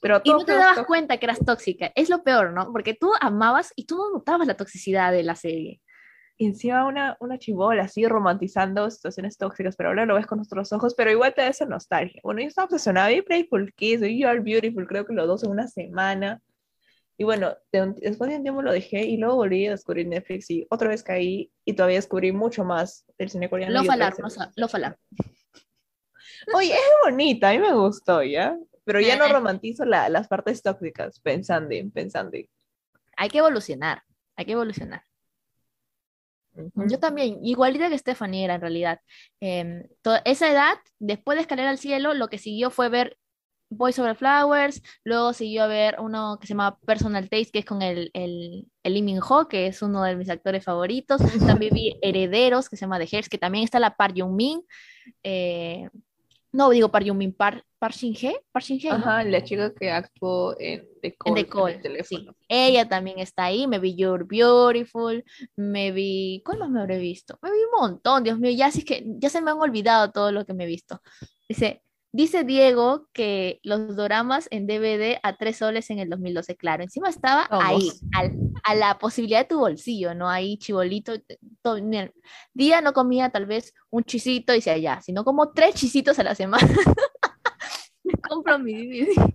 Pero y no te dabas cuenta que eras tóxica. Es lo peor, ¿no? Porque tú amabas y tú no notabas la toxicidad de la serie. Y encima una, una chivola así romantizando situaciones tóxicas, pero ahora lo ves con nuestros ojos, pero igual te da esa nostalgia. Bueno, yo estaba obsesionada, vi Playful Kiss, y You Are Beautiful, creo que los dos en una semana. Y bueno, después de un tiempo lo dejé y luego volví a descubrir Netflix y otra vez caí y todavía descubrí mucho más del cine coreano. Lo falar, lo falar. Oye, es bonita, a mí me gustó, ¿ya? pero ya no romantizo las partes tóxicas, pensando, pensando. Hay que evolucionar, hay que evolucionar. Yo también, igualita que Stephanie era en realidad. Eh, esa edad, después de Escalera al Cielo, lo que siguió fue ver Boys Over Flowers, luego siguió a ver uno que se llama Personal Taste, que es con el, el, el Min Ho, que es uno de mis actores favoritos. También vi Herederos, que se llama The Hairs, que también está la Par Young Min. Eh, no, digo Par Yumin, Par, Par Shin Hye, Par Shin Hye, Ajá, la chica que actuó en The Call. En The Call, sí. Ella también está ahí, me vi You're Beautiful, me vi, ¿cuál más me habré visto? Me vi un montón, Dios mío, ya, sí que, ya se me han olvidado todo lo que me he visto. Dice, Dice Diego que los doramas en DVD a tres soles en el 2012, claro, encima estaba ahí, a la posibilidad de tu bolsillo, ¿no? Ahí chibolito. Todo, día no comía tal vez un chisito y se allá, sino como tres chisitos a la semana. Compro mi DVD.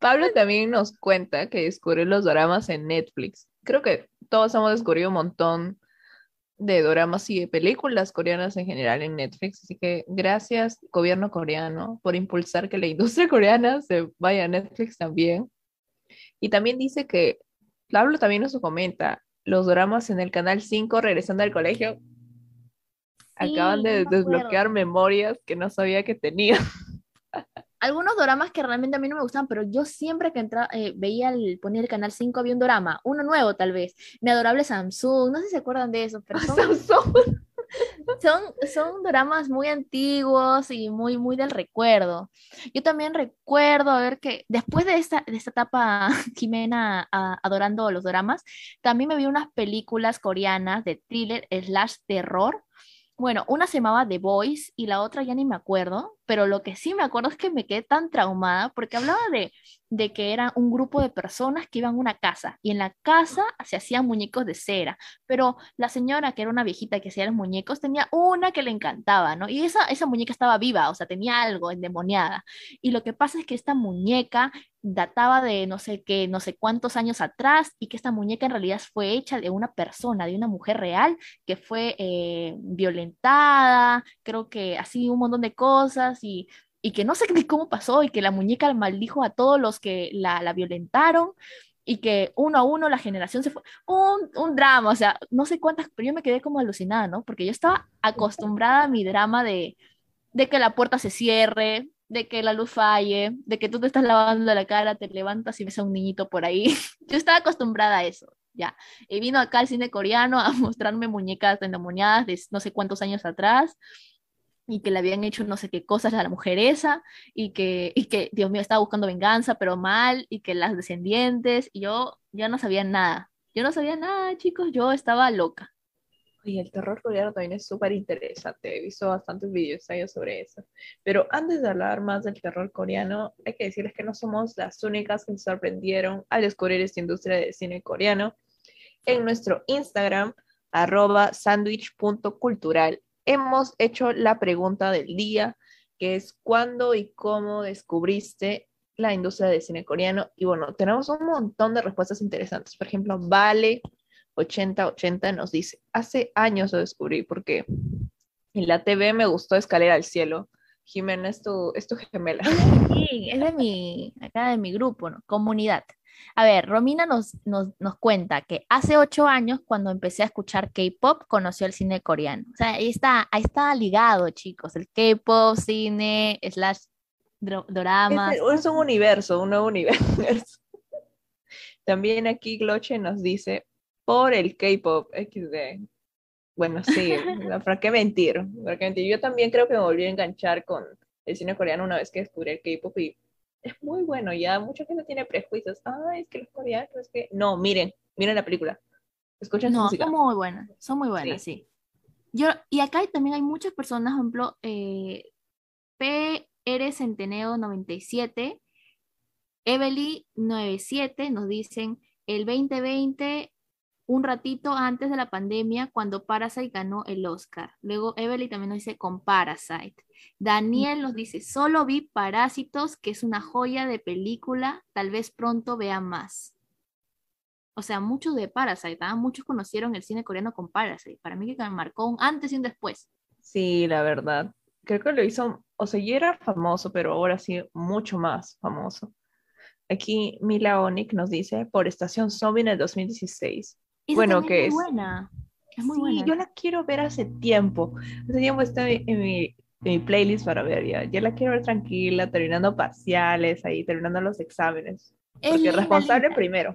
Pablo también nos cuenta que descubrió los doramas en Netflix. Creo que todos hemos descubierto un montón de doramas y de películas coreanas en general en Netflix. Así que gracias, gobierno coreano, por impulsar que la industria coreana se vaya a Netflix también. Y también dice que, Pablo también nos comenta, los dramas en el canal 5 regresando al colegio acaban de desbloquear memorias que no sabía que tenía. algunos doramas que realmente a mí no me gustaban, pero yo siempre que entraba, eh, veía el, ponía el canal 5 había un drama, uno nuevo tal vez, mi adorable Samsung, no sé si se acuerdan de eso, pero son, son, son dramas muy antiguos y muy, muy del recuerdo. Yo también recuerdo, a ver que después de esta, de esta etapa, Jimena adorando los dramas, también me vi unas películas coreanas de thriller slash terror bueno, una se llamaba The Voice y la otra ya ni me acuerdo, pero lo que sí me acuerdo es que me quedé tan traumada porque hablaba de, de que era un grupo de personas que iban a una casa y en la casa se hacían muñecos de cera, pero la señora que era una viejita que hacía los muñecos tenía una que le encantaba, ¿no? Y esa, esa muñeca estaba viva, o sea, tenía algo endemoniada. Y lo que pasa es que esta muñeca databa de no sé qué, no sé cuántos años atrás y que esta muñeca en realidad fue hecha de una persona, de una mujer real que fue eh, violentada, creo que así un montón de cosas y, y que no sé cómo pasó y que la muñeca maldijo a todos los que la, la violentaron y que uno a uno la generación se fue. Un, un, drama, o sea, no sé cuántas, pero yo me quedé como alucinada, ¿no? Porque yo estaba acostumbrada a mi drama de, de que la puerta se cierre, de que la luz falle, de que tú te estás lavando la cara, te levantas y ves a un niñito por ahí. Yo estaba acostumbrada a eso, ya. Y vino acá al cine coreano a mostrarme muñecas endemoniadas de no sé cuántos años atrás y que le habían hecho no sé qué cosas a la mujer esa y que, y que Dios mío, estaba buscando venganza, pero mal, y que las descendientes, y yo ya no sabía nada. Yo no sabía nada, chicos, yo estaba loca. Oye, el terror coreano también es súper interesante. He visto bastantes videos sobre eso. Pero antes de hablar más del terror coreano, hay que decirles que no somos las únicas que se sorprendieron al descubrir esta industria de cine coreano. En nuestro Instagram, arroba sandwich.cultural, hemos hecho la pregunta del día, que es ¿cuándo y cómo descubriste la industria de cine coreano? Y bueno, tenemos un montón de respuestas interesantes. Por ejemplo, Vale 8080 nos dice, hace años lo descubrí porque en la TV me gustó Escalera al Cielo. Jimena, es tu, es tu gemela. Sí, es de mi, acá de mi grupo, ¿no? Comunidad. A ver, Romina nos, nos, nos, cuenta que hace ocho años, cuando empecé a escuchar K-pop, conoció el cine coreano. O sea, ahí está, ahí está ligado, chicos. El K-pop, cine, slash drama. Es, un universo, un nuevo universo. También aquí Gloche nos dice, por el K-pop XD. Bueno, sí, ¿para qué mentir? ¿Para qué mentir? Yo también creo que me volví a enganchar con el cine coreano una vez que descubrí el K-pop y es muy bueno, ya mucha gente tiene prejuicios. Ah, es que los coreanos, es que... No, miren, miren la película. Escuchen no, son muy buenas, son muy buenas, sí. Yo, y acá también hay muchas personas, por ejemplo, eh, PR Centeneo 97, Evely 97 nos dicen, el 2020 un ratito antes de la pandemia cuando Parasite ganó el Oscar. Luego Evelyn también nos dice con Parasite. Daniel nos dice, solo vi Parásitos, que es una joya de película, tal vez pronto vea más. O sea, muchos de Parasite, ¿ah? muchos conocieron el cine coreano con Parasite. Para mí que marcó un antes y un después. Sí, la verdad. Creo que lo hizo, o sea, ya era famoso, pero ahora sí, mucho más famoso. Aquí Mila Onik nos dice, por Estación Zombie en el 2016 bueno, que es muy buena. Es muy sí, yo la quiero ver hace tiempo. Hace tiempo está en mi, en mi playlist para ver ya. Ya la quiero ver tranquila, terminando parciales, ahí, terminando los exámenes. Es Porque responsable primero.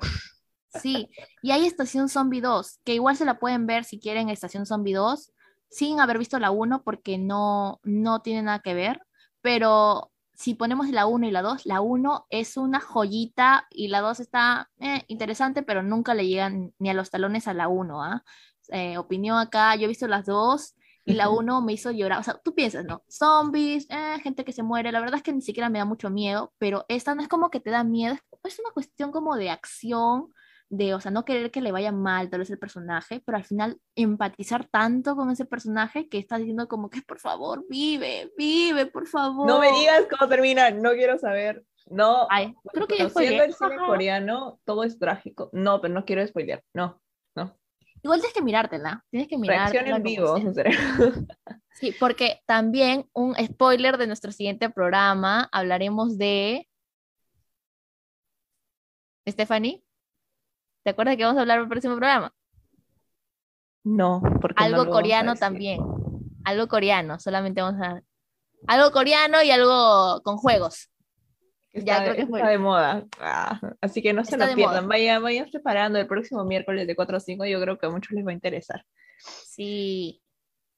Sí, y hay Estación Zombie 2, que igual se la pueden ver si quieren Estación Zombie 2, sin haber visto la 1 porque no, no tiene nada que ver, pero si ponemos la 1 y la 2, la 1 es una joyita y la 2 está eh, interesante, pero nunca le llegan ni a los talones a la 1. ¿ah? Eh, opinión acá, yo he visto las dos y la 1 me hizo llorar. O sea, tú piensas, ¿no? Zombies, eh, gente que se muere. La verdad es que ni siquiera me da mucho miedo, pero esta no es como que te da miedo, es una cuestión como de acción de, o sea, no querer que le vaya mal tal vez el personaje, pero al final empatizar tanto con ese personaje que está diciendo como que por favor, vive, vive, por favor. No me digas cómo termina, no quiero saber. No, Ay, creo que siendo el cine coreano, todo es trágico. No, pero no quiero spoilear. No, no. Igual tienes que mirártela, tienes que mirártela. Reacción en vivo, Sí, porque también un spoiler de nuestro siguiente programa, hablaremos de... Stephanie. ¿Te acuerdas que vamos a hablar en el próximo programa? No, porque algo coreano también. Algo coreano, solamente vamos a algo coreano y algo con juegos. ya creo que está de moda. Ah, así que no se lo pierdan. Vayan, vayan preparando el próximo miércoles de 4 a 5. Yo creo que a muchos les va a interesar. Sí.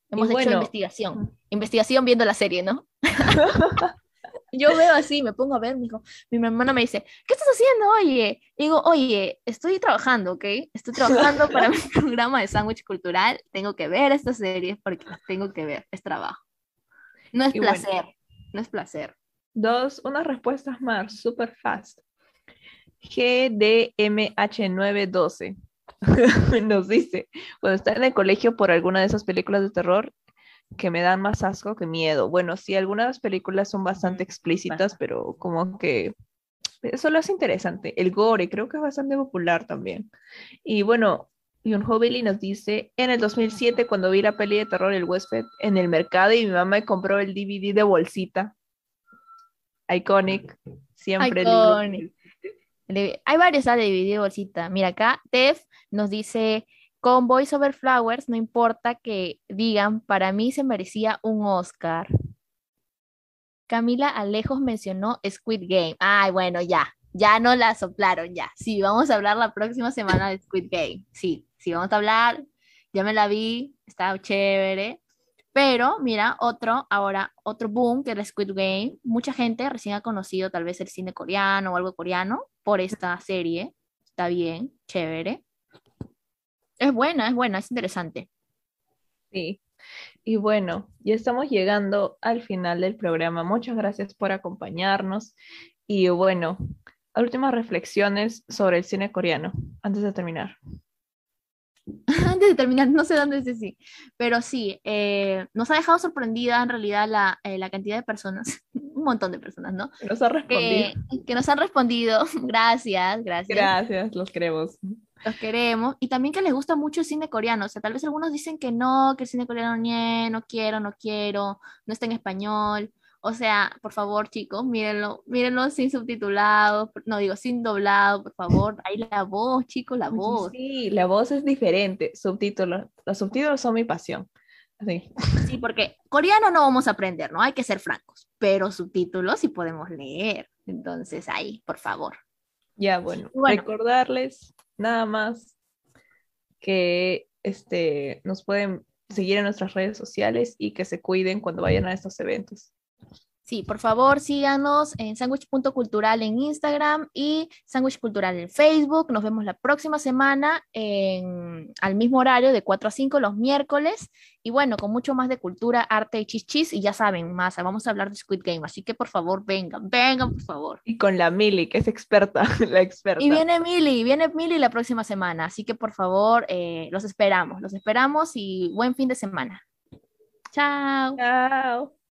Hemos hecho investigación. Investigación viendo la serie, ¿no? yo veo así, me pongo a ver, mi, mi hermana me dice, ¿qué estás haciendo, oye? Y digo, oye, estoy trabajando, ¿ok? Estoy trabajando para mi programa de sándwich cultural, tengo que ver estas series porque las tengo que ver, es trabajo. No es placer, no es placer. Dos, unas respuestas más, super fast. GDMH912 nos dice, cuando está en el colegio por alguna de esas películas de terror, que me dan más asco que miedo. Bueno, sí, algunas películas son bastante explícitas, pero como que eso lo hace interesante. El gore creo que es bastante popular también. Y bueno, un Billy nos dice, en el 2007 cuando vi la peli de terror El huésped en el mercado y mi mamá me compró el DVD de bolsita. Iconic, siempre. Iconic. Hay varios de DVD de bolsita. Mira acá, Tef nos dice, con Voice Over Flowers, no importa que digan, para mí se merecía un Oscar. Camila Alejos mencionó Squid Game. Ay, bueno, ya, ya no la soplaron, ya. Sí, vamos a hablar la próxima semana de Squid Game. Sí, sí, vamos a hablar. Ya me la vi, está chévere. Pero mira, otro, ahora, otro boom que es Squid Game. Mucha gente recién ha conocido tal vez el cine coreano o algo coreano por esta serie. Está bien, chévere. Es buena, es buena, es interesante. Sí. Y bueno, ya estamos llegando al final del programa. Muchas gracias por acompañarnos. Y bueno, últimas reflexiones sobre el cine coreano, antes de terminar. antes de terminar, no sé dónde es sí, pero sí, eh, nos ha dejado sorprendida en realidad la, eh, la, cantidad de personas, un montón de personas, ¿no? Que nos han respondido. que nos han respondido, gracias, gracias. Gracias, los queremos. Los queremos, y también que les gusta mucho el cine coreano, o sea, tal vez algunos dicen que no, que el cine coreano no quiero, no quiero, no está en español, o sea, por favor, chicos, mírenlo, mírenlo sin subtitulado, no digo sin doblado, por favor. Ahí la voz, chicos, la voz. Sí, la voz es diferente. Subtítulos, los subtítulos son mi pasión. Sí. sí, porque coreano no vamos a aprender, ¿no? Hay que ser francos, pero subtítulos sí podemos leer. Entonces, ahí, por favor. Ya, bueno, bueno. recordarles nada más que este, nos pueden seguir en nuestras redes sociales y que se cuiden cuando vayan a estos eventos. Sí, por favor, síganos en sandwich.cultural en Instagram y Sandwich Cultural en Facebook. Nos vemos la próxima semana en, al mismo horario de 4 a 5 los miércoles. Y bueno, con mucho más de cultura, arte y chichis. Y ya saben, más, vamos a hablar de Squid Game. Así que por favor, vengan, vengan, por favor. Y con la Mili, que es experta, la experta. Y viene Mili, viene Mili la próxima semana. Así que por favor, eh, los esperamos, los esperamos y buen fin de semana. Chao. Chao.